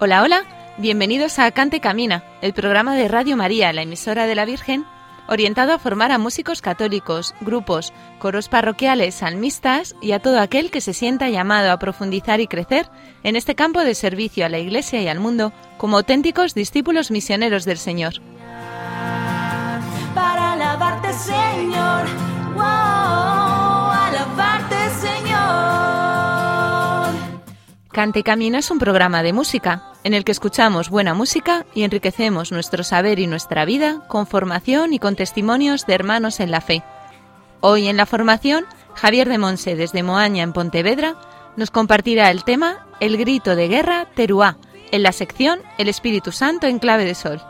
Hola, hola, bienvenidos a Cante Camina, el programa de Radio María, la emisora de la Virgen, orientado a formar a músicos católicos, grupos, coros parroquiales, salmistas y a todo aquel que se sienta llamado a profundizar y crecer en este campo de servicio a la Iglesia y al mundo como auténticos discípulos misioneros del Señor. Cante Camina es un programa de música en el que escuchamos buena música y enriquecemos nuestro saber y nuestra vida con formación y con testimonios de hermanos en la fe. Hoy en la formación, Javier de Monse desde Moaña en Pontevedra nos compartirá el tema El grito de guerra Teruá en la sección El Espíritu Santo en clave de sol.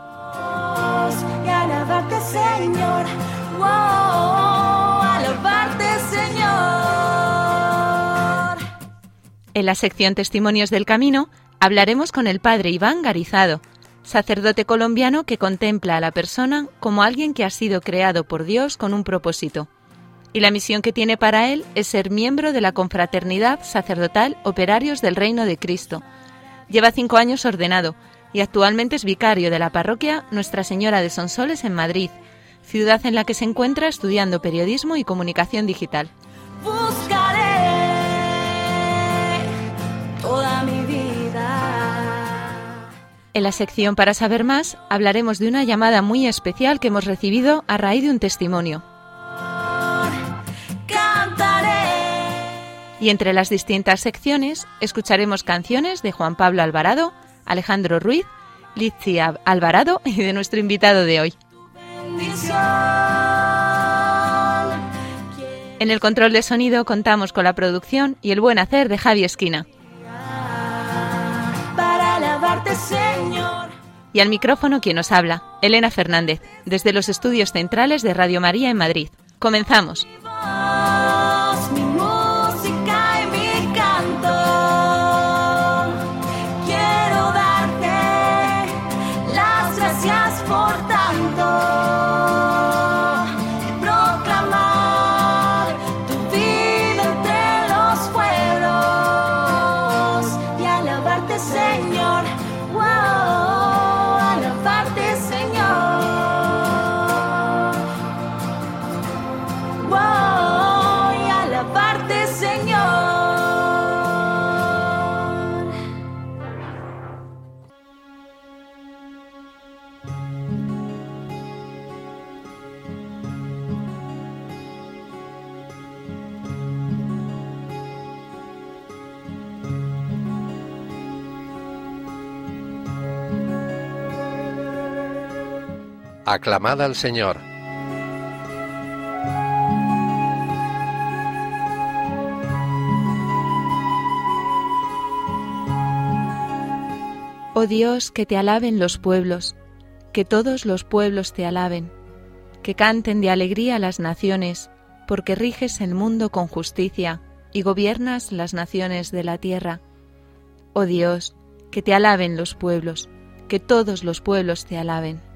En la sección Testimonios del Camino hablaremos con el padre Iván Garizado, sacerdote colombiano que contempla a la persona como alguien que ha sido creado por Dios con un propósito. Y la misión que tiene para él es ser miembro de la confraternidad sacerdotal Operarios del Reino de Cristo. Lleva cinco años ordenado y actualmente es vicario de la parroquia Nuestra Señora de Sonsoles en Madrid, ciudad en la que se encuentra estudiando periodismo y comunicación digital. Toda mi vida. En la sección Para saber más hablaremos de una llamada muy especial que hemos recibido a raíz de un testimonio. Y entre las distintas secciones escucharemos canciones de Juan Pablo Alvarado, Alejandro Ruiz, Litzia Alvarado y de nuestro invitado de hoy. En el control de sonido contamos con la producción y el buen hacer de Javi Esquina. Señor. Y al micrófono quien nos habla, Elena Fernández, desde los estudios centrales de Radio María en Madrid. Comenzamos. voz, mi música y mi canto. Quiero darte las gracias por tanto. Y proclamar tu vida entre los pueblos y alabarte, Señor. Wow, Aclamad al Señor. Oh Dios, que te alaben los pueblos, que todos los pueblos te alaben, que canten de alegría las naciones, porque riges el mundo con justicia y gobiernas las naciones de la tierra. Oh Dios, que te alaben los pueblos, que todos los pueblos te alaben.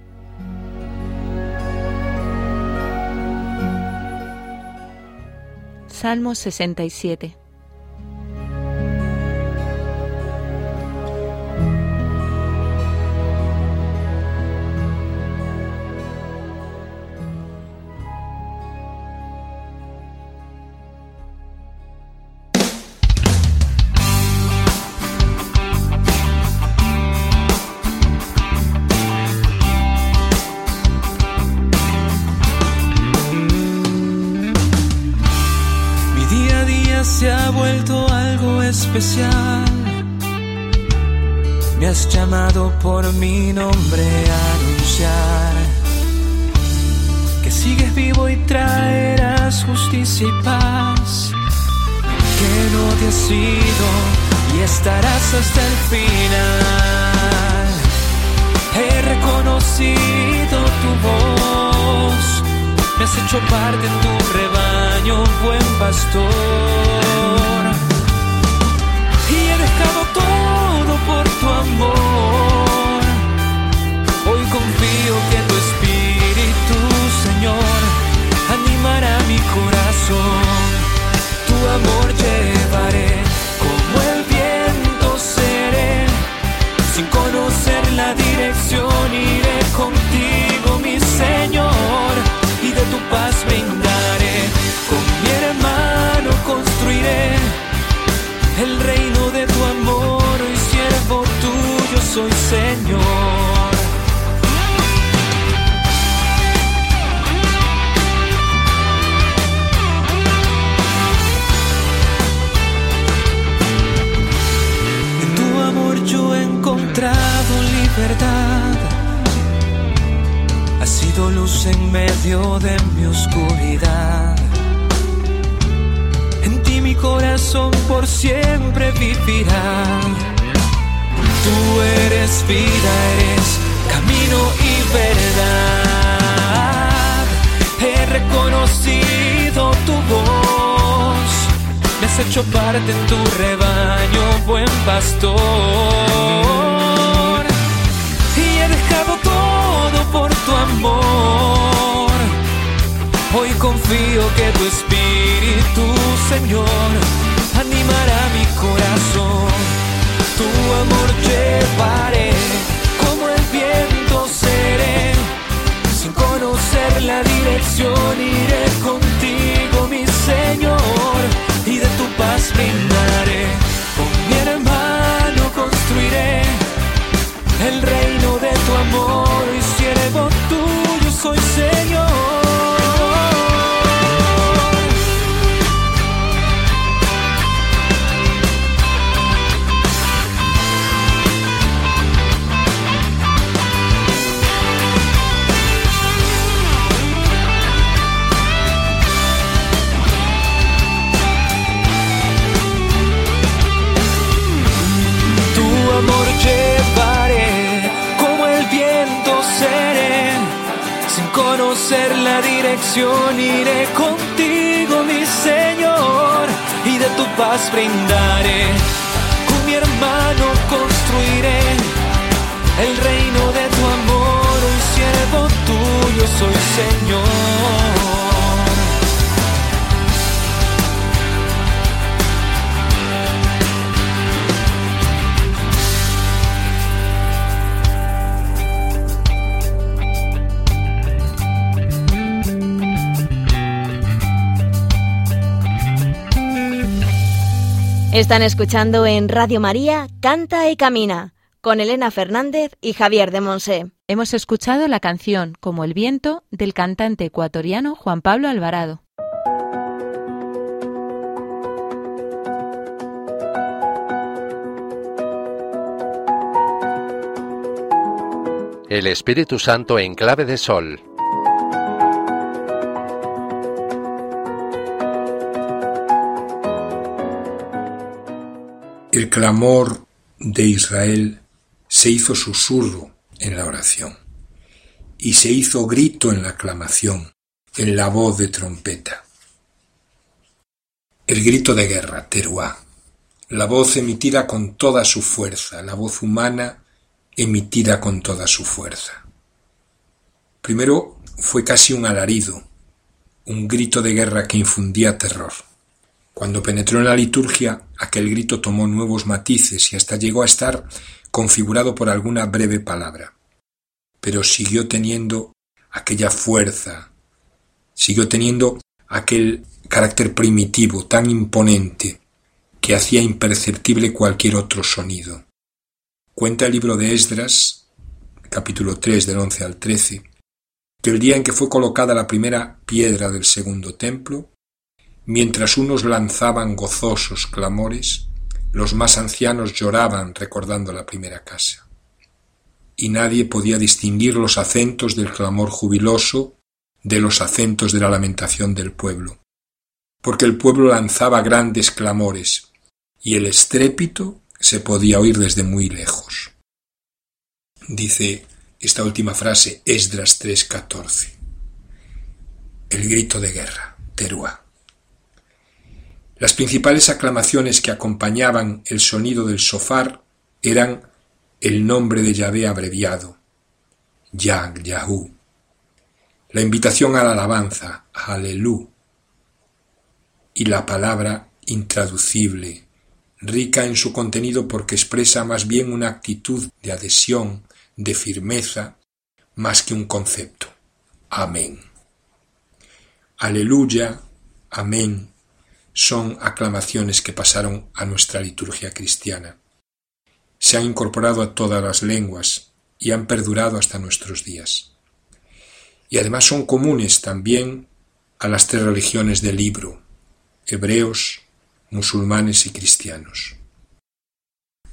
Salmo 67 se ha vuelto algo especial. Me has llamado por mi nombre a anunciar que sigues vivo y traerás justicia y paz. que no te has ido y estarás hasta el final. He reconocido tu voz, has hecho parte de tu rebaño, buen pastor. Y he dejado todo por tu amor. Hoy confío que tu espíritu, Señor, animará mi corazón. Tu amor llevaré como el viento seré. Sin conocer la dirección iré contigo, brindaré. Con mi hermano construiré el reino de tu amor y siervo tuyo soy Señor. En tu amor yo he encontrado libertad. Sido luz en medio de mi oscuridad. En ti mi corazón por siempre vivirá. Tú eres vida, eres camino y verdad. He reconocido tu voz. Me has hecho parte en tu rebaño, buen pastor. Por tu amor. Hoy confío que tu espíritu, Señor, animará mi corazón. Tu amor llevaré, como el viento seré. Sin conocer la dirección iré contigo, mi Señor, y de tu paz brindaré. Con mi hermano construiré el reino de tu amor soy Señor. Conocer la dirección iré contigo, mi Señor, y de tu paz brindaré. Con mi hermano construiré el reino de tu amor, un siervo tuyo soy Señor. Están escuchando en Radio María Canta y Camina con Elena Fernández y Javier de Monse. Hemos escuchado la canción Como el viento del cantante ecuatoriano Juan Pablo Alvarado. El Espíritu Santo en clave de sol. El clamor de Israel se hizo susurro en la oración y se hizo grito en la aclamación, en la voz de trompeta. El grito de guerra, teruá, la voz emitida con toda su fuerza, la voz humana emitida con toda su fuerza. Primero fue casi un alarido, un grito de guerra que infundía terror. Cuando penetró en la liturgia, aquel grito tomó nuevos matices y hasta llegó a estar configurado por alguna breve palabra. Pero siguió teniendo aquella fuerza, siguió teniendo aquel carácter primitivo tan imponente que hacía imperceptible cualquier otro sonido. Cuenta el libro de Esdras, capítulo 3 del 11 al 13, que el día en que fue colocada la primera piedra del segundo templo, Mientras unos lanzaban gozosos clamores, los más ancianos lloraban recordando la primera casa. Y nadie podía distinguir los acentos del clamor jubiloso de los acentos de la lamentación del pueblo, porque el pueblo lanzaba grandes clamores, y el estrépito se podía oír desde muy lejos. Dice esta última frase Esdras 3:14. El grito de guerra, Teruá. Las principales aclamaciones que acompañaban el sonido del sofar eran el nombre de Yahvé abreviado, Yag Yahú, la invitación a la alabanza, Alelú, y la palabra intraducible, rica en su contenido porque expresa más bien una actitud de adhesión, de firmeza, más que un concepto. Amén. Aleluya, amén, son aclamaciones que pasaron a nuestra liturgia cristiana. Se han incorporado a todas las lenguas y han perdurado hasta nuestros días y además son comunes también a las tres religiones del libro, hebreos, musulmanes y cristianos.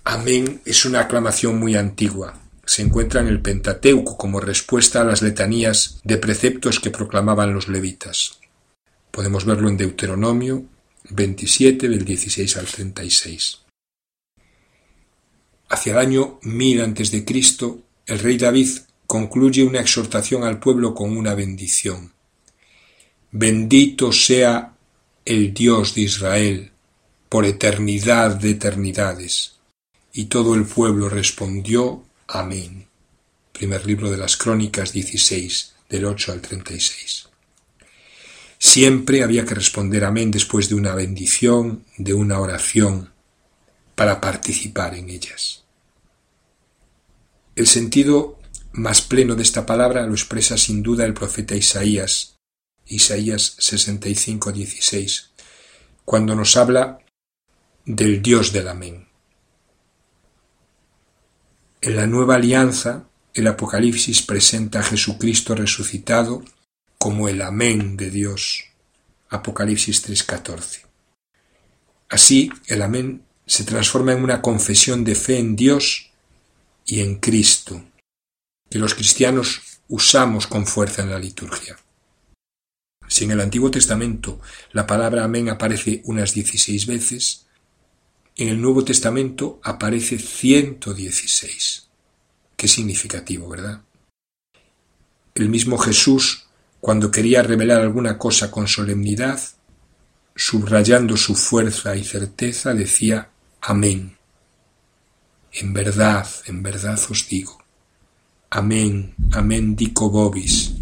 Amén es una aclamación muy antigua. Se encuentra en el Pentateuco como respuesta a las letanías de preceptos que proclamaban los levitas. Podemos verlo en Deuteronomio 27 del 16 al 36. Hacia el año 1000 a.C., el rey David concluye una exhortación al pueblo con una bendición. Bendito sea el Dios de Israel por eternidad de eternidades. Y todo el pueblo respondió Amén. Primer libro de las Crónicas 16, del 8 al 36. Siempre había que responder Amén después de una bendición, de una oración, para participar en ellas. El sentido más pleno de esta palabra lo expresa sin duda el profeta Isaías, Isaías 65, 16, cuando nos habla del Dios del Amén. En la nueva alianza, el Apocalipsis presenta a Jesucristo resucitado como el Amén de Dios. Apocalipsis 3:14. Así, el Amén se transforma en una confesión de fe en Dios y en Cristo, que los cristianos usamos con fuerza en la liturgia. Si en el Antiguo Testamento la palabra amén aparece unas 16 veces, en el Nuevo Testamento aparece 116. Qué significativo, ¿verdad? El mismo Jesús, cuando quería revelar alguna cosa con solemnidad, subrayando su fuerza y certeza, decía Amén. En verdad, en verdad os digo. Amén, amén dico vobis.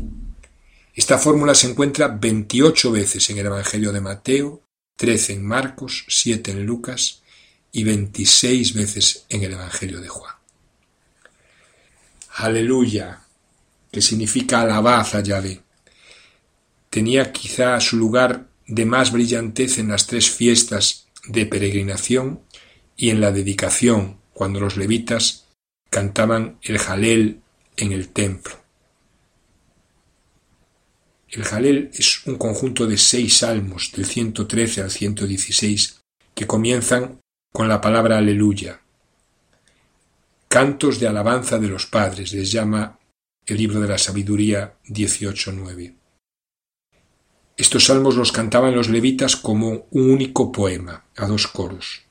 Esta fórmula se encuentra 28 veces en el Evangelio de Mateo, 13 en Marcos, 7 en Lucas y 26 veces en el Evangelio de Juan. Aleluya, que significa alabad a Yahvé. Tenía quizá su lugar de más brillantez en las tres fiestas de peregrinación y en la dedicación, cuando los levitas cantaban el Jalel en el templo. El Jalel es un conjunto de seis salmos del 113 al 116 que comienzan con la palabra aleluya. Cantos de alabanza de los padres les llama el libro de la sabiduría 18.9. Estos salmos los cantaban los levitas como un único poema, a dos coros.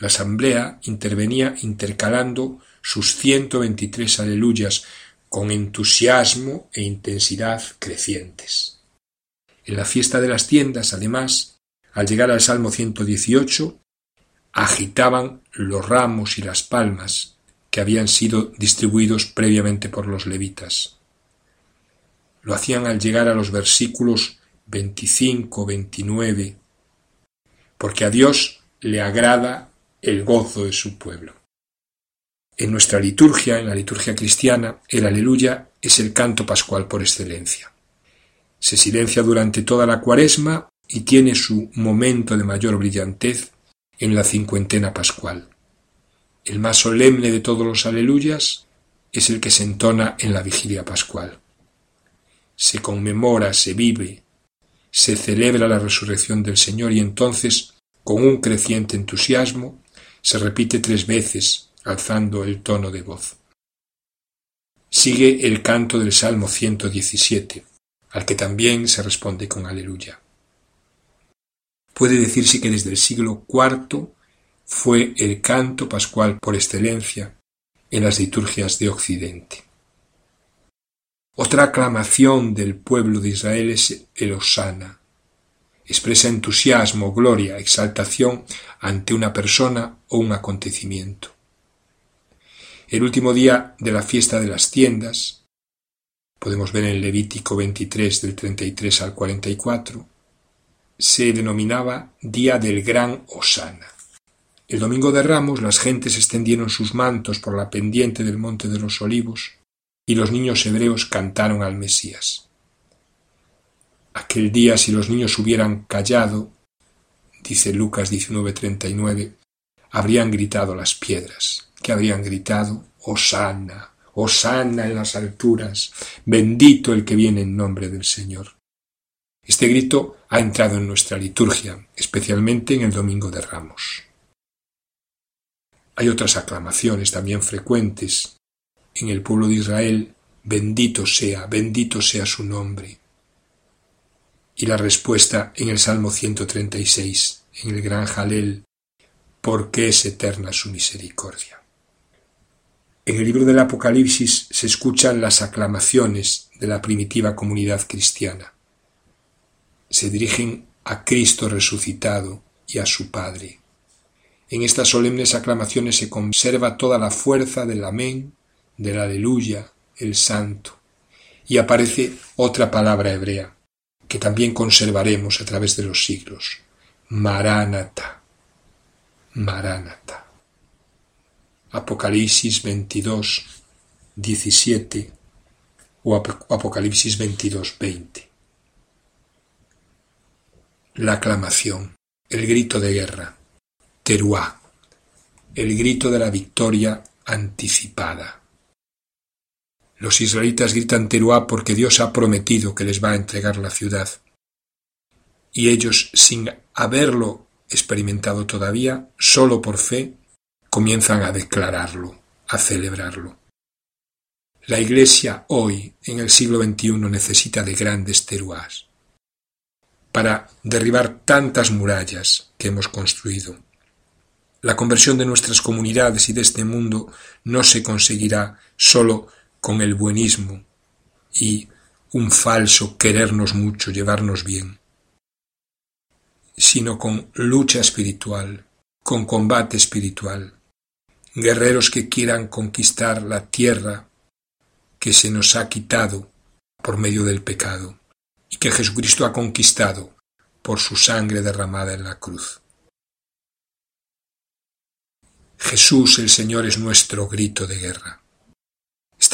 La asamblea intervenía intercalando sus ciento veintitrés aleluyas con entusiasmo e intensidad crecientes. En la fiesta de las tiendas, además, al llegar al Salmo 118, agitaban los ramos y las palmas que habían sido distribuidos previamente por los levitas. Lo hacían al llegar a los versículos 25, 29, porque a Dios le agrada el gozo de su pueblo. En nuestra liturgia, en la liturgia cristiana, el aleluya es el canto pascual por excelencia. Se silencia durante toda la cuaresma y tiene su momento de mayor brillantez en la cincuentena pascual. El más solemne de todos los aleluyas es el que se entona en la vigilia pascual. Se conmemora, se vive, se celebra la resurrección del Señor y entonces, con un creciente entusiasmo, se repite tres veces alzando el tono de voz. Sigue el canto del Salmo 117, al que también se responde con aleluya. Puede decirse que desde el siglo IV fue el canto pascual por excelencia en las liturgias de Occidente. Otra aclamación del pueblo de Israel es el Osana. Expresa entusiasmo, gloria, exaltación ante una persona o un acontecimiento. El último día de la fiesta de las tiendas, podemos ver en Levítico 23 del 33 al 44, se denominaba Día del Gran Osana. El domingo de Ramos las gentes extendieron sus mantos por la pendiente del Monte de los Olivos y los niños hebreos cantaron al Mesías. Aquel día si los niños hubieran callado, dice Lucas 19:39, habrían gritado las piedras, que habrían gritado, Osana, Osana en las alturas, bendito el que viene en nombre del Señor. Este grito ha entrado en nuestra liturgia, especialmente en el Domingo de Ramos. Hay otras aclamaciones también frecuentes en el pueblo de Israel, bendito sea, bendito sea su nombre. Y la respuesta en el Salmo 136, en el gran Jalel, porque es eterna su misericordia. En el libro del Apocalipsis se escuchan las aclamaciones de la primitiva comunidad cristiana. Se dirigen a Cristo resucitado y a su Padre. En estas solemnes aclamaciones se conserva toda la fuerza del amén, del aleluya, el santo, y aparece otra palabra hebrea, que también conservaremos a través de los siglos, Maránata, Maránata. Apocalipsis 22, 17 o Apocalipsis 22, 20. La aclamación, el grito de guerra, Teruá, el grito de la victoria anticipada. Los israelitas gritan Teruá porque Dios ha prometido que les va a entregar la ciudad. Y ellos, sin haberlo experimentado todavía, solo por fe, comienzan a declararlo, a celebrarlo. La Iglesia hoy, en el siglo XXI, necesita de grandes teruás para derribar tantas murallas que hemos construido. La conversión de nuestras comunidades y de este mundo no se conseguirá solo con el buenismo y un falso querernos mucho, llevarnos bien, sino con lucha espiritual, con combate espiritual, guerreros que quieran conquistar la tierra que se nos ha quitado por medio del pecado y que Jesucristo ha conquistado por su sangre derramada en la cruz. Jesús el Señor es nuestro grito de guerra.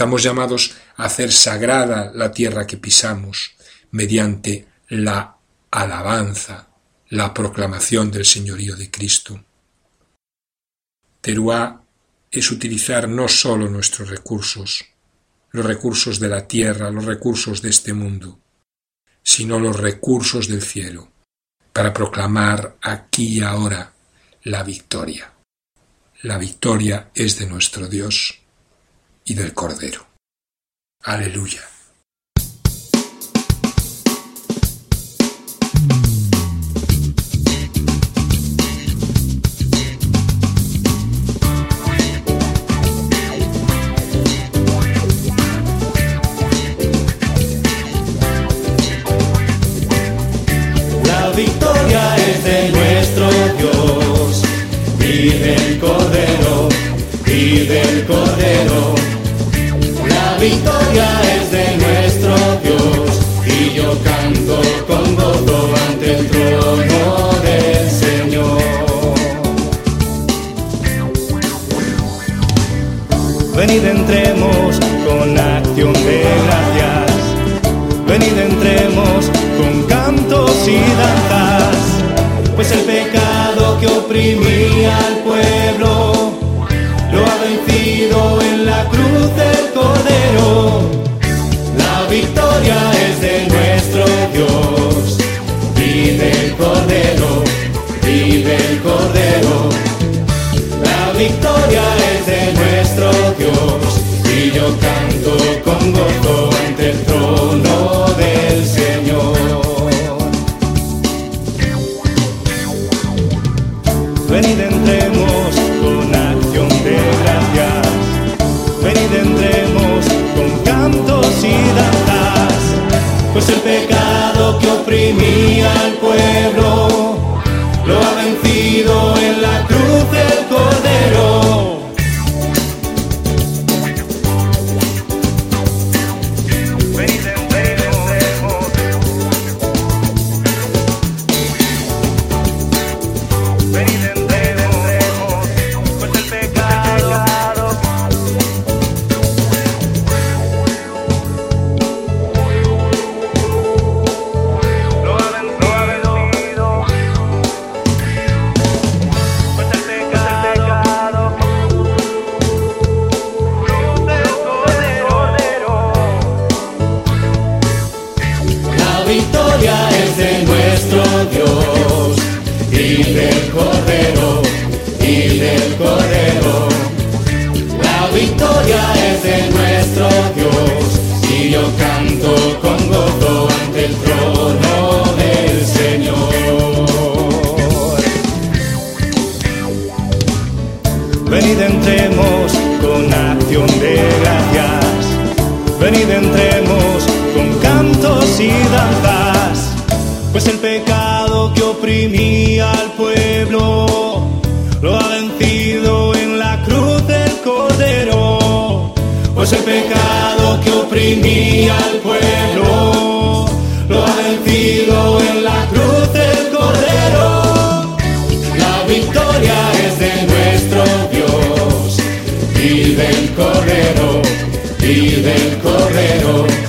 Estamos llamados a hacer sagrada la tierra que pisamos mediante la alabanza, la proclamación del señorío de Cristo. Teruá es utilizar no sólo nuestros recursos, los recursos de la tierra, los recursos de este mundo, sino los recursos del cielo, para proclamar aquí y ahora la victoria. La victoria es de nuestro Dios y del Cordero. Aleluya. Venid entremos con acción de gracias. Venid entremos con cantos y danzas. Pues el pecado que oprimía canto con gozo ante el trono del Señor. Venid entremos con acción de gracias, venid entremos con cantos y danzas, pues el pecado que oprimía al pueblo lo ha vencido victoria es de nuestro Dios y del Cordero y del Cordero. La victoria es de nuestro Dios y yo canto con gozo ante el trono del Señor. Venid entremos con acción de gracias. Venid entremos y danzas. Pues el pecado que oprimía al pueblo lo ha vencido en la cruz del Cordero. Pues el pecado que oprimía al pueblo lo ha vencido en la cruz del Cordero. La victoria es de nuestro Dios y del Cordero y del Cordero.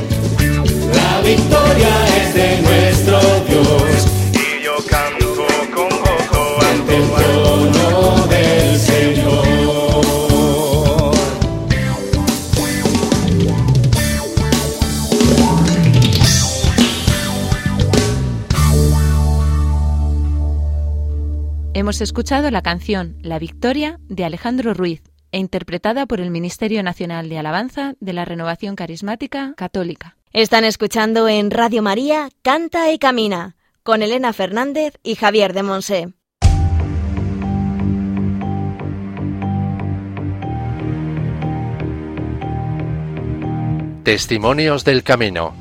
Escuchado la canción La Victoria de Alejandro Ruiz e interpretada por el Ministerio Nacional de Alabanza de la Renovación Carismática Católica. Están escuchando en Radio María Canta y Camina con Elena Fernández y Javier de Monse. Testimonios del Camino.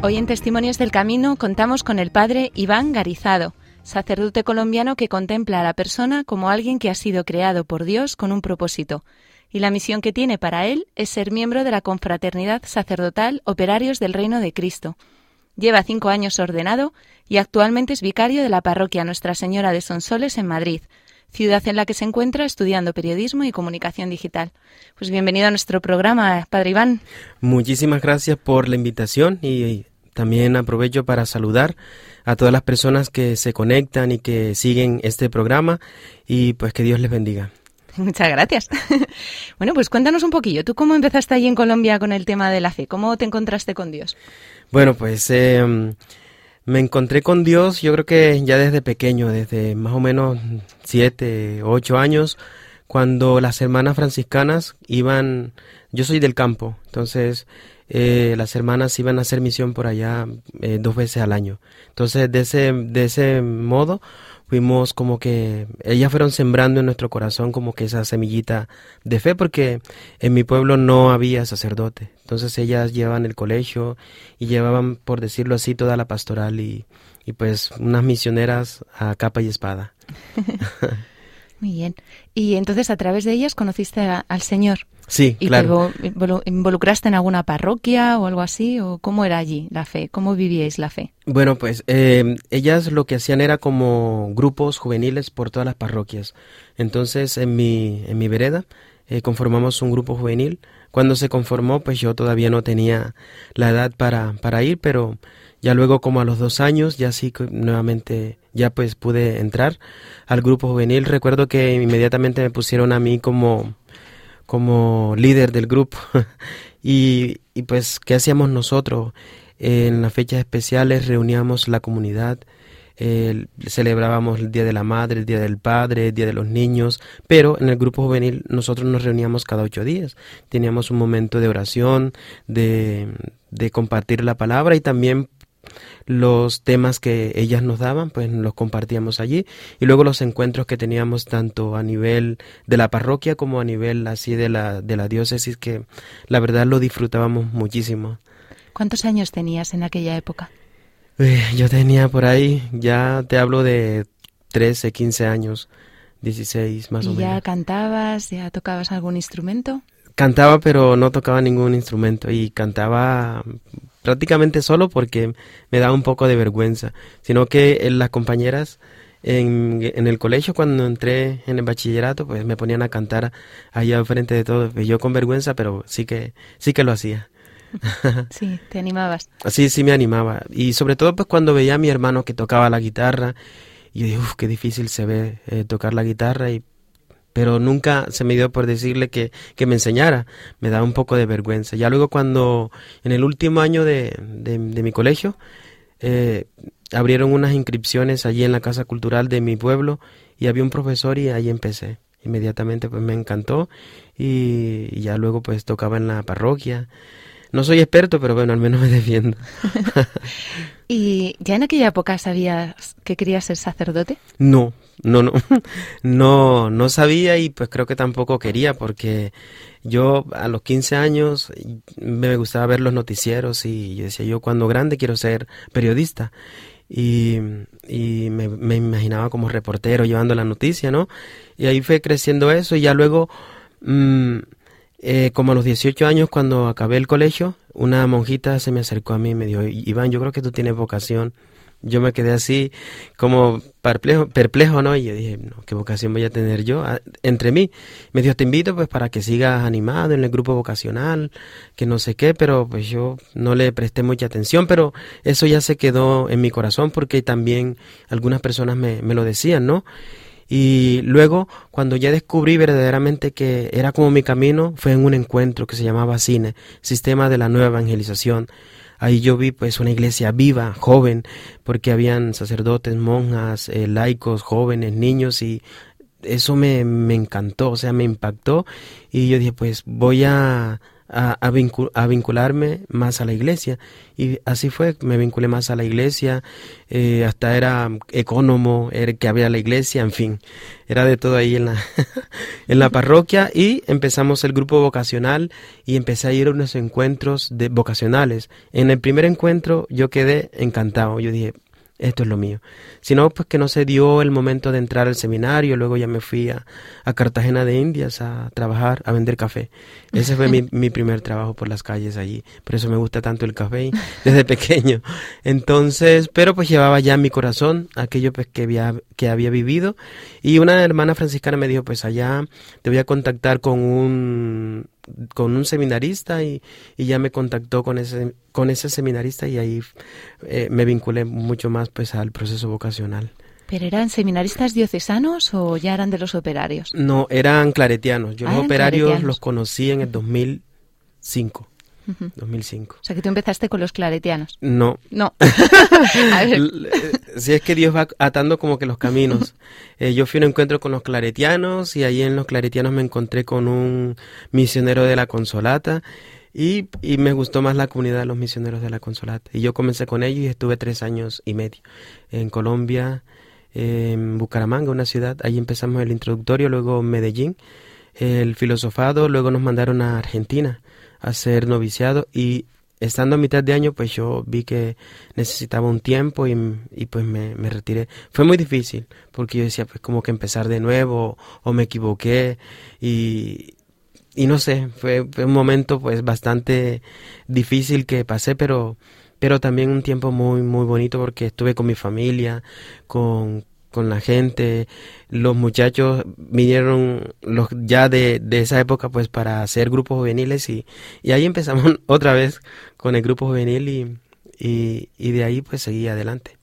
Hoy en Testimonios del Camino contamos con el padre Iván Garizado, sacerdote colombiano que contempla a la persona como alguien que ha sido creado por Dios con un propósito, y la misión que tiene para él es ser miembro de la confraternidad sacerdotal Operarios del Reino de Cristo. Lleva cinco años ordenado y actualmente es vicario de la parroquia Nuestra Señora de Sonsoles en Madrid, ciudad en la que se encuentra estudiando periodismo y comunicación digital. Pues bienvenido a nuestro programa, Padre Iván. Muchísimas gracias por la invitación y también aprovecho para saludar a todas las personas que se conectan y que siguen este programa y pues que Dios les bendiga. Muchas gracias. bueno, pues cuéntanos un poquillo. ¿Tú cómo empezaste allí en Colombia con el tema de la fe? ¿Cómo te encontraste con Dios? Bueno, pues eh, me encontré con Dios yo creo que ya desde pequeño, desde más o menos siete, ocho años, cuando las hermanas franciscanas iban, yo soy del campo, entonces eh, las hermanas iban a hacer misión por allá eh, dos veces al año. Entonces de ese, de ese modo fuimos como que ellas fueron sembrando en nuestro corazón como que esa semillita de fe porque en mi pueblo no había sacerdote. Entonces ellas llevaban el colegio y llevaban, por decirlo así, toda la pastoral y, y pues unas misioneras a capa y espada. Muy bien. Y entonces a través de ellas conociste a- al Señor. Sí, ¿Y claro. te involu- involucraste en alguna parroquia o algo así? ¿O cómo era allí la fe? ¿Cómo vivíais la fe? Bueno, pues eh, ellas lo que hacían era como grupos juveniles por todas las parroquias. Entonces, en mi, en mi vereda eh, conformamos un grupo juvenil. Cuando se conformó, pues yo todavía no tenía la edad para, para ir, pero ya luego como a los dos años, ya sí nuevamente, ya pues pude entrar al grupo juvenil. Recuerdo que inmediatamente me pusieron a mí como, como líder del grupo. y, y pues, ¿qué hacíamos nosotros? En las fechas especiales reuníamos la comunidad, celebrábamos el Día de la Madre, el Día del Padre, el Día de los Niños, pero en el grupo juvenil nosotros nos reuníamos cada ocho días. Teníamos un momento de oración, de, de compartir la palabra y también los temas que ellas nos daban, pues los compartíamos allí y luego los encuentros que teníamos tanto a nivel de la parroquia como a nivel así de la, de la diócesis que la verdad lo disfrutábamos muchísimo. ¿Cuántos años tenías en aquella época? Eh, yo tenía por ahí, ya te hablo de 13, 15 años, 16 más ¿Y o ya menos. cantabas, ya tocabas algún instrumento? Cantaba pero no tocaba ningún instrumento y cantaba prácticamente solo porque me daba un poco de vergüenza, sino que eh, las compañeras en, en el colegio cuando entré en el bachillerato pues me ponían a cantar allá al frente de todos, Pues yo con vergüenza pero sí que sí que lo hacía. Sí, te animabas. Así sí me animaba. Y sobre todo pues cuando veía a mi hermano que tocaba la guitarra, y yo dije, uff, qué difícil se ve eh, tocar la guitarra, y, pero nunca se me dio por decirle que, que me enseñara. Me daba un poco de vergüenza. Ya luego cuando, en el último año de, de, de mi colegio, eh, abrieron unas inscripciones allí en la Casa Cultural de mi pueblo, y había un profesor y ahí empecé. Inmediatamente pues me encantó y, y ya luego pues tocaba en la parroquia. No soy experto, pero bueno, al menos me defiendo. ¿Y ya en aquella época sabías que querías ser sacerdote? No, no, no, no, no sabía y pues creo que tampoco quería porque yo a los 15 años me gustaba ver los noticieros y decía yo cuando grande quiero ser periodista y, y me, me imaginaba como reportero llevando la noticia, ¿no? Y ahí fue creciendo eso y ya luego, mm, eh, como a los 18 años cuando acabé el colegio, una monjita se me acercó a mí y me dijo, Iván, yo creo que tú tienes vocación. Yo me quedé así como perplejo, perplejo, ¿no? Y yo dije, no, ¿qué vocación voy a tener yo ah, entre mí? Me dijo, te invito pues para que sigas animado en el grupo vocacional, que no sé qué, pero pues yo no le presté mucha atención, pero eso ya se quedó en mi corazón porque también algunas personas me, me lo decían, ¿no? Y luego, cuando ya descubrí verdaderamente que era como mi camino, fue en un encuentro que se llamaba Cine, Sistema de la Nueva Evangelización. Ahí yo vi pues una iglesia viva, joven, porque habían sacerdotes, monjas, eh, laicos, jóvenes, niños y eso me, me encantó, o sea, me impactó. Y yo dije pues voy a, a, a, vincu- a vincularme más a la iglesia y así fue, me vinculé más a la iglesia, eh, hasta era ecónomo, era el que había la iglesia, en fin, era de todo ahí en la, en la parroquia y empezamos el grupo vocacional y empecé a ir a unos encuentros de vocacionales. En el primer encuentro yo quedé encantado, yo dije, esto es lo mío. Si no, pues que no se dio el momento de entrar al seminario, luego ya me fui a, a Cartagena de Indias a trabajar, a vender café. Ese fue mi, mi primer trabajo por las calles allí. Por eso me gusta tanto el café desde pequeño. Entonces, pero pues llevaba ya en mi corazón aquello pues que había, que había vivido. Y una hermana franciscana me dijo, pues allá te voy a contactar con un con un seminarista y, y ya me contactó con ese con ese seminarista y ahí eh, me vinculé mucho más pues al proceso vocacional. ¿Pero eran seminaristas diocesanos o ya eran de los operarios? No, eran claretianos. Yo Ah, los eran operarios claretianos. los conocí en el 2005. 2005. O sea, que tú empezaste con los claretianos. No. No. A ver, L- eh, Si es que Dios va atando como que los caminos. Eh, yo fui a un encuentro con los claretianos y ahí en los claretianos me encontré con un misionero de la Consolata y, y me gustó más la comunidad de los misioneros de la Consolata. Y yo comencé con ellos y estuve tres años y medio en Colombia, en Bucaramanga, una ciudad. Ahí empezamos el introductorio, luego Medellín, el filosofado, luego nos mandaron a Argentina hacer noviciado y estando a mitad de año pues yo vi que necesitaba un tiempo y, y pues me, me retiré. Fue muy difícil porque yo decía pues como que empezar de nuevo o me equivoqué y, y no sé, fue, fue un momento pues bastante difícil que pasé pero pero también un tiempo muy muy bonito porque estuve con mi familia, con con la gente, los muchachos vinieron los ya de, de esa época pues para hacer grupos juveniles y, y ahí empezamos otra vez con el grupo juvenil y, y, y de ahí pues seguí adelante.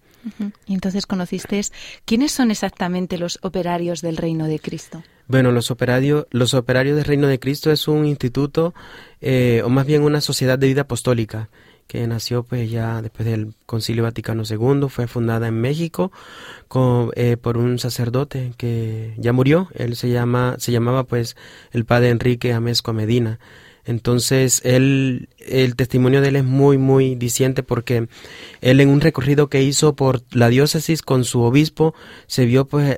y entonces conociste quiénes son exactamente los operarios del reino de Cristo. Bueno, los operarios, los operarios del Reino de Cristo es un instituto, eh, o más bien una sociedad de vida apostólica, que nació pues ya después del Concilio Vaticano II, fue fundada en México eh, por un sacerdote que ya murió, él se llama, se llamaba pues el padre Enrique Amezco Medina. Entonces, él, el testimonio de él es muy, muy diciente porque él en un recorrido que hizo por la diócesis con su obispo se vio pues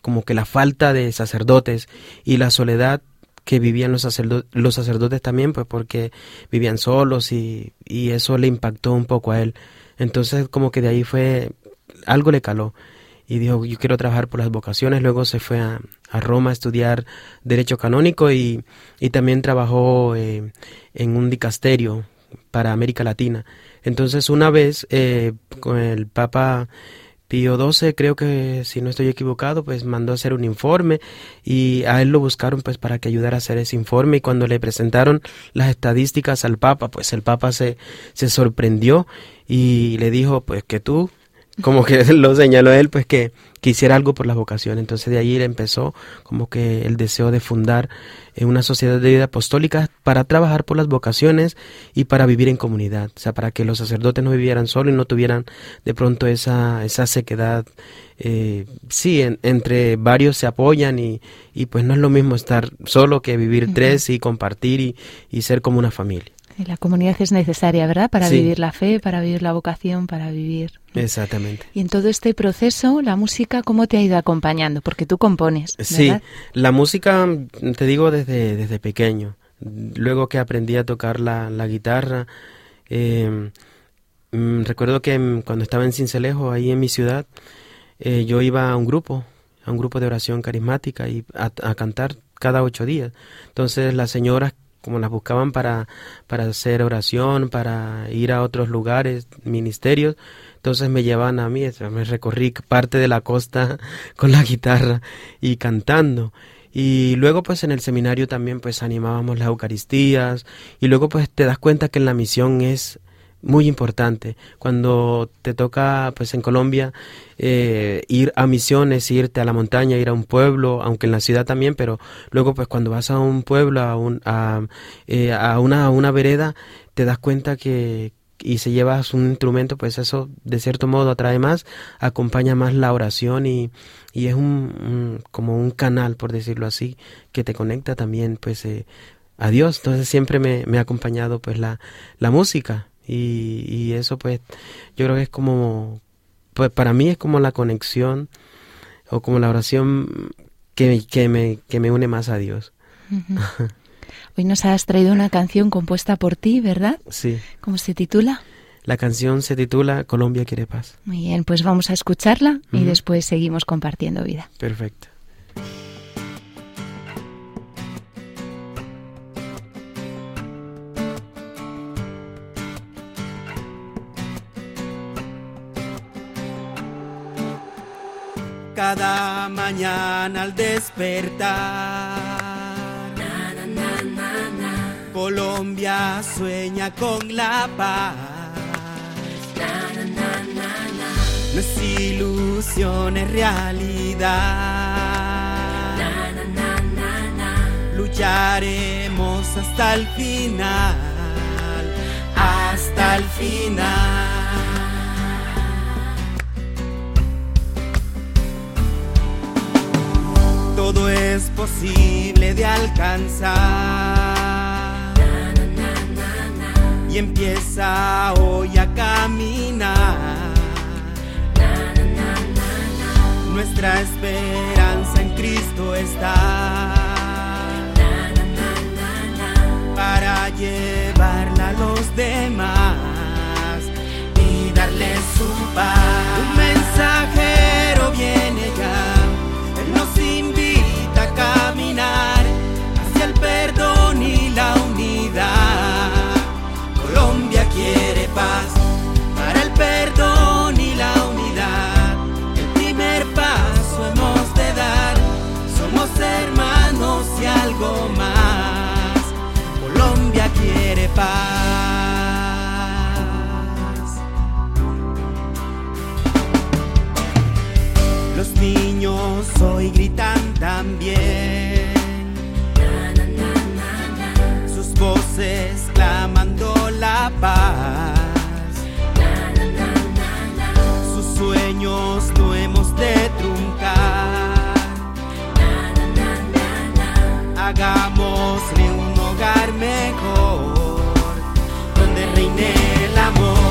como que la falta de sacerdotes y la soledad que vivían los, los sacerdotes también, pues porque vivían solos y, y eso le impactó un poco a él. Entonces como que de ahí fue, algo le caló y dijo, yo quiero trabajar por las vocaciones. Luego se fue a, Roma a estudiar Derecho Canónico y, y también trabajó eh, en un dicasterio para América Latina. Entonces una vez eh, con el Papa Pío XII, creo que si no estoy equivocado, pues mandó a hacer un informe y a él lo buscaron pues para que ayudara a hacer ese informe. Y cuando le presentaron las estadísticas al Papa, pues el Papa se, se sorprendió y le dijo pues que tú como que lo señaló él, pues que quisiera algo por la vocación. Entonces de ahí empezó como que el deseo de fundar eh, una sociedad de vida apostólica para trabajar por las vocaciones y para vivir en comunidad. O sea, para que los sacerdotes no vivieran solos y no tuvieran de pronto esa, esa sequedad. Eh, sí, entre varios se apoyan y, y pues no es lo mismo estar solo que vivir tres y compartir y, y ser como una familia. La comunidad es necesaria, ¿verdad? Para vivir la fe, para vivir la vocación, para vivir. Exactamente. Y en todo este proceso, la música, ¿cómo te ha ido acompañando? Porque tú compones. ¿verdad? Sí, la música, te digo, desde, desde pequeño. Luego que aprendí a tocar la, la guitarra, eh, recuerdo que cuando estaba en Cincelejo, ahí en mi ciudad, eh, yo iba a un grupo, a un grupo de oración carismática y a, a cantar cada ocho días. Entonces las señoras como las buscaban para, para hacer oración, para ir a otros lugares, ministerios. Entonces me llevaban a mí, me recorrí parte de la costa con la guitarra y cantando. Y luego pues en el seminario también pues animábamos las Eucaristías y luego pues te das cuenta que en la misión es muy importante. Cuando te toca, pues en Colombia, eh, ir a misiones, irte a la montaña, ir a un pueblo, aunque en la ciudad también, pero luego pues cuando vas a un pueblo, a, un, a, eh, a, una, a una vereda, te das cuenta que y se llevas un instrumento, pues eso de cierto modo atrae más, acompaña más la oración y, y es un, como un canal, por decirlo así, que te conecta también pues eh, a Dios. Entonces siempre me, me ha acompañado pues la, la música y, y, eso pues yo creo que es como, pues para mí es como la conexión o como la oración que, que, me, que me une más a Dios. Uh -huh. Hoy nos has traído una canción compuesta por ti, ¿verdad? Sí. ¿Cómo se titula? La canción se titula Colombia quiere paz. Muy bien, pues vamos a escucharla y uh -huh. después seguimos compartiendo vida. Perfecto. Cada mañana al despertar. Na, na, na, Colombia sueña con la paz. No es ilusión, es realidad. Lucharemos hasta el final, hasta el final. Todo es posible de alcanzar. Y empieza hoy a caminar. Nuestra esperanza en Cristo está. Para llevarla a hoy gritan también. Sus voces clamando la paz. Sus sueños no hemos de truncar. Hagámosle un hogar mejor. camine el amor.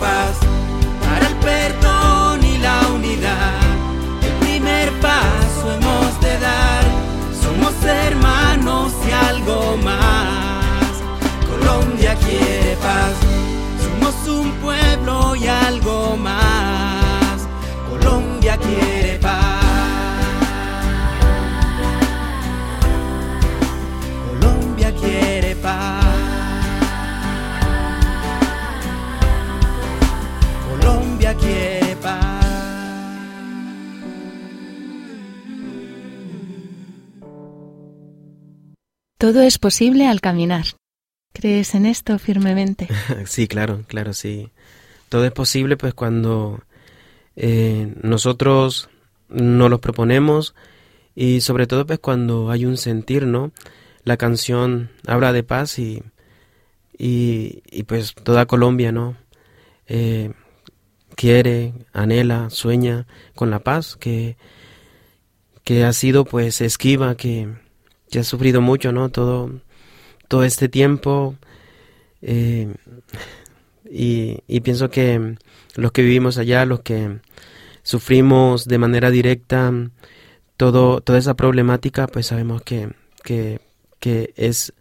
Paz para el perdón y la unidad. El primer paso hemos de dar, somos hermanos y algo más. Colombia quiere paz, somos un pueblo y algo más. Colombia quiere Todo es posible al caminar. ¿Crees en esto firmemente? Sí, claro, claro, sí. Todo es posible pues cuando eh, nosotros nos lo proponemos y sobre todo pues cuando hay un sentir, ¿no? La canción habla de paz y, y, y, pues toda Colombia, ¿no? Eh, quiere, anhela, sueña con la paz que, que ha sido pues esquiva, que, que ha sufrido mucho, ¿no? Todo, todo este tiempo. eh, y, y pienso que los que vivimos allá, los que sufrimos de manera directa todo, toda esa problemática, pues sabemos que, que, que es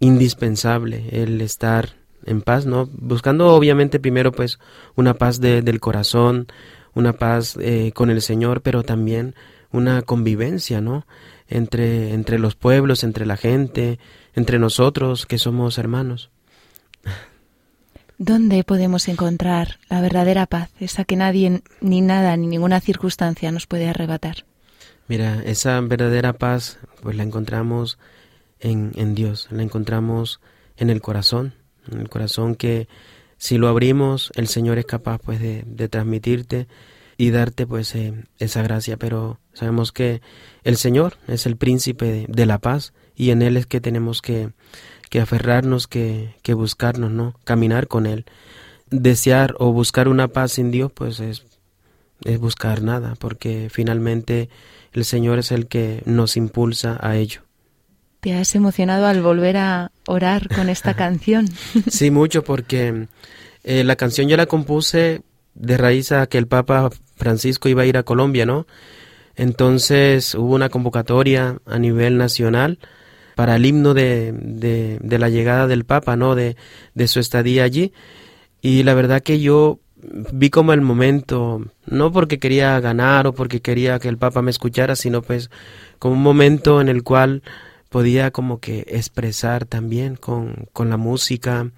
indispensable el estar en paz, ¿no? Buscando obviamente primero pues una paz de- del corazón, una paz eh, con el Señor, pero también una convivencia, ¿no? Entre, entre los pueblos, entre la gente, entre nosotros que somos hermanos. ¿Dónde podemos encontrar la verdadera paz, esa que nadie, ni nada, ni ninguna circunstancia nos puede arrebatar? Mira, esa verdadera paz pues la encontramos en, en Dios, la encontramos en el corazón, en el corazón que si lo abrimos el Señor es capaz pues de, de transmitirte y darte pues eh, esa gracia, pero sabemos que el Señor es el príncipe de, de la paz y en Él es que tenemos que, que aferrarnos, que, que buscarnos, ¿no? Caminar con Él. Desear o buscar una paz sin Dios pues es, es buscar nada, porque finalmente el Señor es el que nos impulsa a ello. ¿Te has emocionado al volver a orar con esta canción? Sí, mucho, porque eh, la canción yo la compuse de raíz a que el Papa Francisco iba a ir a Colombia, ¿no? Entonces hubo una convocatoria a nivel nacional para el himno de, de, la llegada del Papa, ¿no? De, de su estadía allí. Y la verdad que yo vi como el momento, no porque quería ganar o porque quería que el Papa me escuchara, sino pues como un momento en el cual podía como que expresar también con, con la música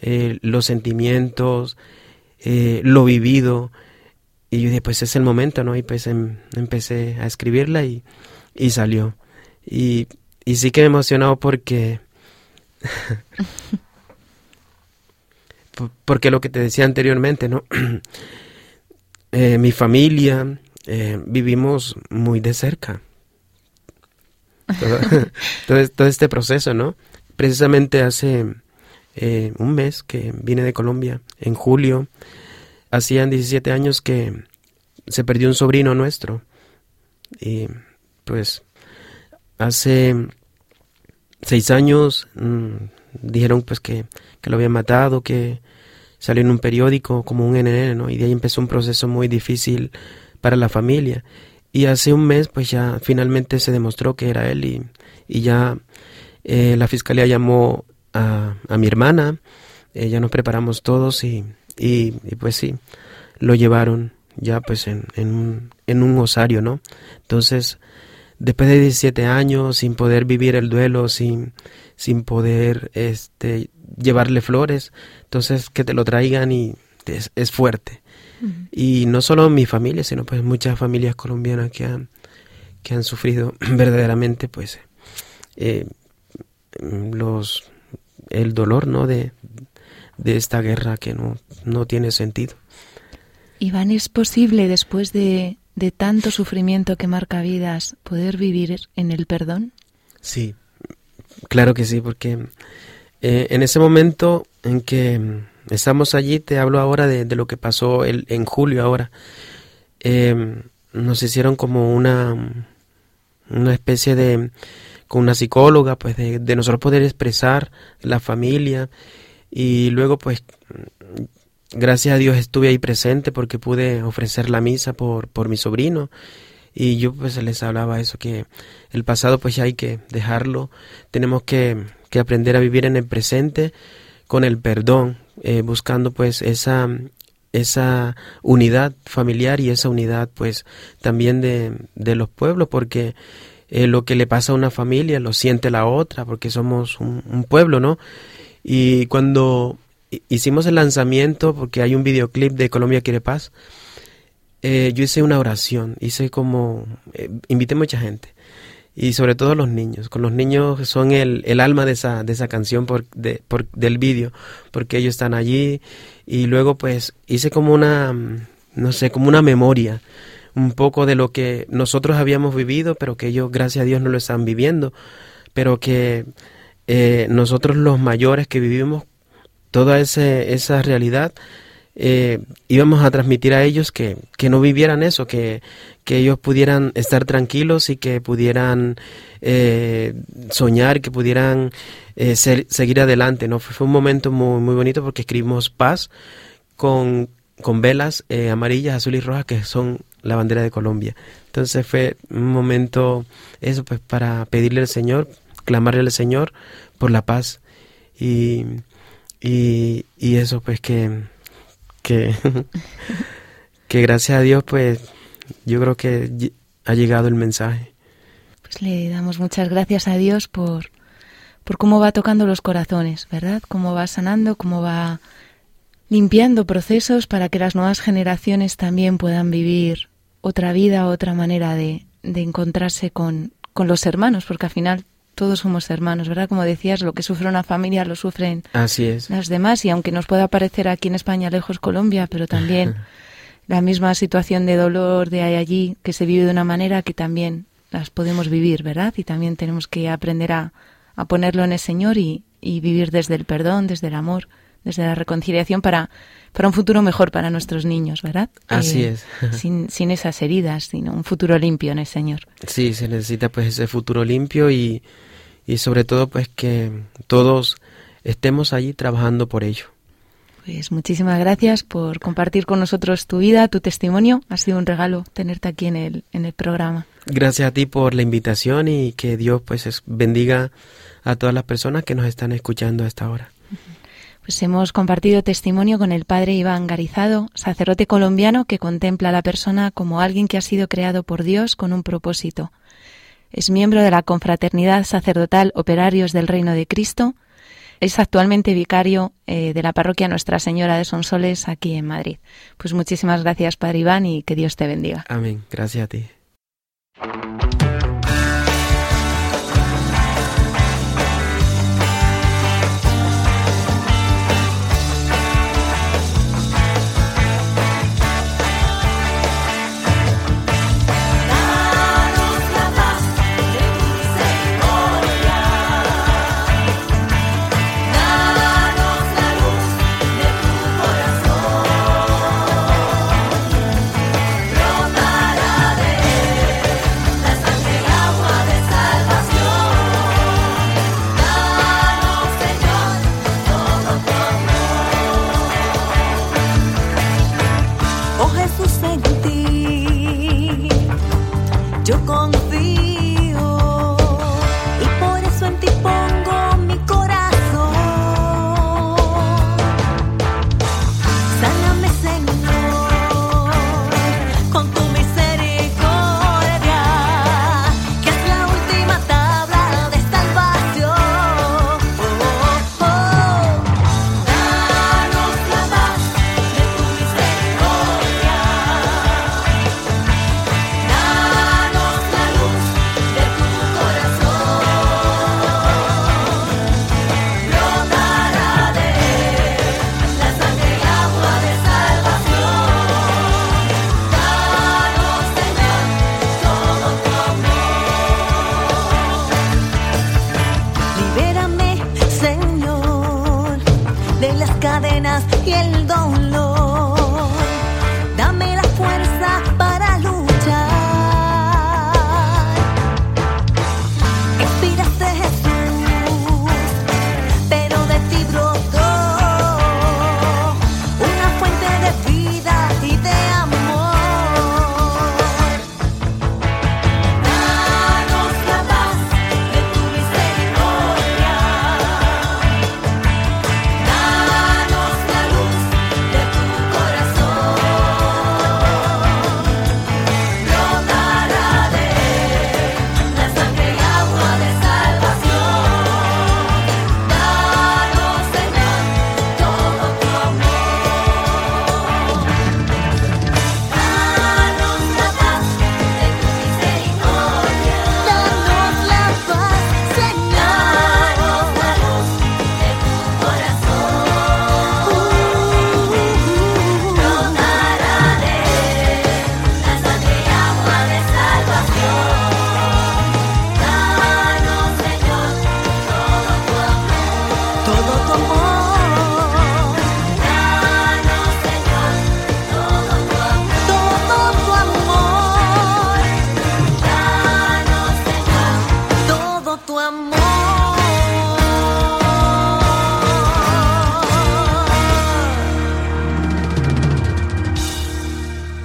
eh, los sentimientos, eh, lo vivido. Y yo dije, pues es el momento, ¿no? Y pues em- empecé a escribirla y, y salió. Y, y sí que me he emocionado porque... Por- porque lo que te decía anteriormente, ¿no? Eh, mi familia, eh, vivimos muy de cerca. Todo, todo este proceso, ¿no? Precisamente hace eh, un mes que vine de Colombia, en julio, hacían 17 años que se perdió un sobrino nuestro. Y pues hace seis años mm, dijeron pues que, que lo habían matado, que salió en un periódico como un NN, ¿no? Y de ahí empezó un proceso muy difícil para la familia. Y hace un mes pues ya finalmente se demostró que era él y, y ya eh, la fiscalía llamó a, a mi hermana, eh, ya nos preparamos todos y, y, y, pues sí, lo llevaron ya pues en, en, un, en un osario, ¿no? Entonces, después de 17 años, sin poder vivir el duelo, sin, sin poder este, llevarle flores, entonces que te lo traigan y es, es fuerte. Y no solo mi familia, sino pues muchas familias colombianas que han, que han sufrido verdaderamente pues eh, los el dolor no de, de esta guerra que no, no tiene sentido. Iván, ¿es posible después de, de tanto sufrimiento que marca vidas poder vivir en el perdón? Sí, claro que sí, porque eh, en ese momento en que estamos allí, te hablo ahora de, de lo que pasó el, en julio ahora. Eh, nos hicieron como una, una especie de, con una psicóloga, pues de, de nosotros poder expresar la familia y luego pues gracias a Dios estuve ahí presente porque pude ofrecer la misa por, por mi sobrino. Y yo pues les hablaba eso que el pasado pues ya hay que dejarlo. Tenemos que, que aprender a vivir en el presente con el perdón eh, buscando pues esa esa unidad familiar y esa unidad pues también de, de los pueblos porque eh, lo que le pasa a una familia lo siente la otra porque somos un, un pueblo no y cuando hicimos el lanzamiento porque hay un videoclip de Colombia quiere paz eh, yo hice una oración, hice como, eh, invité mucha gente. Y sobre todo los niños. Con los niños son el, alma de esa, de esa canción por, de, por, del vídeo, porque ellos están allí. Y luego pues hice como una, no sé, como una memoria un poco de lo que nosotros habíamos vivido, pero que ellos, gracias a Dios, no lo están viviendo, pero que eh, nosotros los mayores que vivimos toda ese, esa realidad, eh, íbamos a transmitir a ellos que, que no vivieran eso, que, que, ellos pudieran estar tranquilos y que pudieran eh, soñar, que pudieran eh, seguir adelante. ¿no? Fue, un momento muy, muy bonito porque escribimos paz con, con velas amarillas, azules y rojas que son la bandera de Colombia. Entonces fue un momento, eso pues para pedirle al Señor, clamarle al Señor por la paz y, y, y eso pues que que, que gracias a Dios, pues yo creo que ha llegado el mensaje. Pues le damos muchas gracias a Dios por, por cómo va tocando los corazones, ¿verdad? Cómo va sanando, cómo va limpiando procesos para que las nuevas generaciones también puedan vivir otra vida, otra manera de, de encontrarse con, con los hermanos, porque al final todos somos hermanos, ¿verdad? Como decías, lo que sufre una familia lo sufren Así es. las demás y aunque nos pueda parecer aquí en España lejos Colombia, pero también la misma situación de dolor de allí que se vive de una manera que también las podemos vivir, ¿verdad? Y también tenemos que aprender a, a ponerlo en el Señor y, y vivir desde el perdón, desde el amor, desde la reconciliación para, para un futuro mejor para nuestros niños, ¿verdad? Así eh, es. sin, sin esas heridas, sino un futuro limpio en el Señor. Sí, se necesita pues ese futuro limpio y, y sobre todo pues que todos estemos allí trabajando por ello. Pues muchísimas gracias por compartir con nosotros tu vida, tu testimonio. Ha sido un regalo tenerte aquí en el, en el programa. Gracias a ti por la invitación y que Dios pues bendiga a todas las personas que nos están escuchando a esta hora. Pues hemos compartido testimonio con el padre Iván Garizado, sacerdote colombiano que contempla a la persona como alguien que ha sido creado por Dios con un propósito. Es miembro de la Confraternidad Sacerdotal Operarios del Reino de Cristo. Es actualmente vicario eh, de la parroquia Nuestra Señora de Sonsoles aquí en Madrid. Pues muchísimas gracias, Padre Iván, y que Dios te bendiga. Amén. Gracias a ti.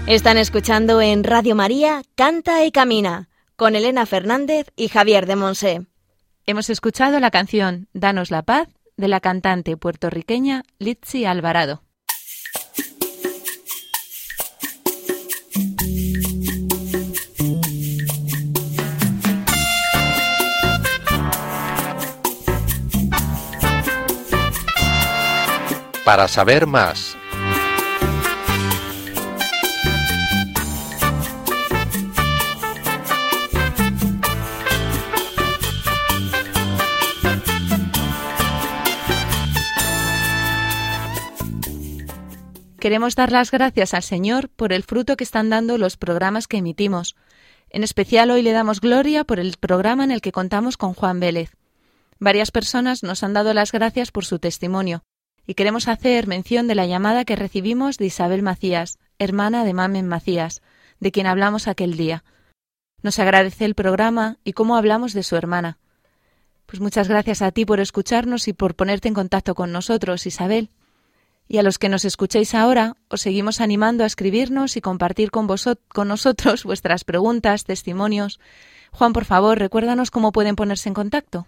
Están escuchando en Radio María Canta y Camina con Elena Fernández y Javier de Monse. Hemos escuchado la canción Danos la paz de la cantante puertorriqueña Litsi Alvarado. Para saber más Queremos dar las gracias al Señor por el fruto que están dando los programas que emitimos. En especial hoy le damos gloria por el programa en el que contamos con Juan Vélez. Varias personas nos han dado las gracias por su testimonio y queremos hacer mención de la llamada que recibimos de Isabel Macías, hermana de Mamen Macías, de quien hablamos aquel día. Nos agradece el programa y cómo hablamos de su hermana. Pues muchas gracias a ti por escucharnos y por ponerte en contacto con nosotros, Isabel. Y a los que nos escuchéis ahora, os seguimos animando a escribirnos y compartir con, con nosotros vuestras preguntas, testimonios. Juan, por favor, recuérdanos cómo pueden ponerse en contacto.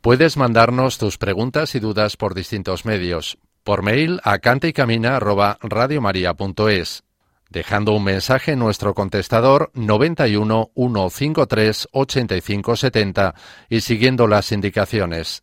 Puedes mandarnos tus preguntas y dudas por distintos medios. Por mail a cantaycamina@radiomaria.es, dejando un mensaje en nuestro contestador 91 153 85 70 y siguiendo las indicaciones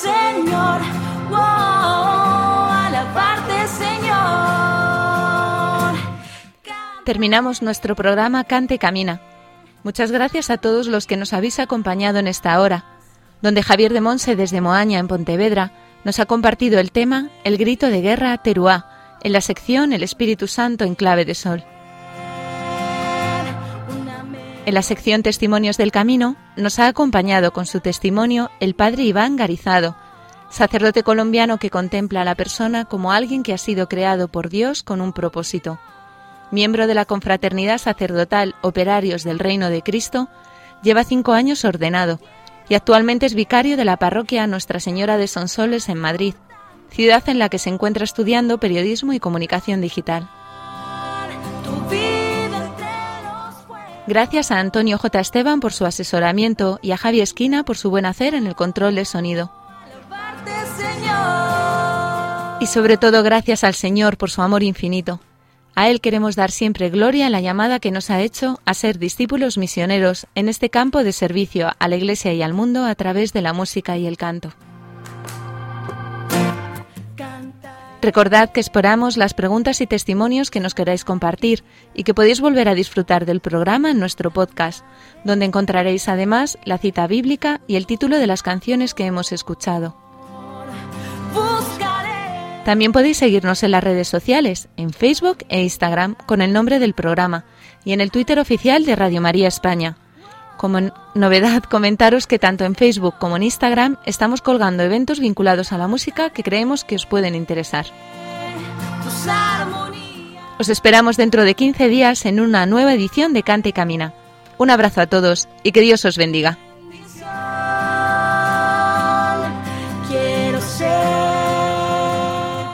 Señor. alabarte, Señor. Terminamos nuestro programa Cante Camina. Muchas gracias a todos los que nos habéis acompañado en esta hora, donde Javier de Monse desde Moaña, en Pontevedra, nos ha compartido el tema El grito de guerra a Teruá, en la sección El Espíritu Santo en clave de sol. En la sección Testimonios del Camino nos ha acompañado con su testimonio el padre Iván Garizado, sacerdote colombiano que contempla a la persona como alguien que ha sido creado por Dios con un propósito. Miembro de la confraternidad sacerdotal Operarios del Reino de Cristo, lleva cinco años ordenado y actualmente es vicario de la parroquia Nuestra Señora de Sonsoles en Madrid, ciudad en la que se encuentra estudiando periodismo y comunicación digital. Gracias a Antonio J. Esteban por su asesoramiento y a Javi Esquina por su buen hacer en el control de sonido. Y sobre todo gracias al Señor por su amor infinito. A Él queremos dar siempre gloria en la llamada que nos ha hecho a ser discípulos misioneros en este campo de servicio a la Iglesia y al mundo a través de la música y el canto. Recordad que esperamos las preguntas y testimonios que nos queráis compartir y que podéis volver a disfrutar del programa en nuestro podcast, donde encontraréis además la cita bíblica y el título de las canciones que hemos escuchado. También podéis seguirnos en las redes sociales, en Facebook e Instagram, con el nombre del programa, y en el Twitter oficial de Radio María España. Como novedad, comentaros que tanto en Facebook como en Instagram estamos colgando eventos vinculados a la música que creemos que os pueden interesar. Os esperamos dentro de 15 días en una nueva edición de Cante y Camina. Un abrazo a todos y que Dios os bendiga.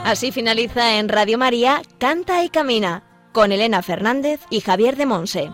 Así finaliza en Radio María Canta y Camina con Elena Fernández y Javier de Monse.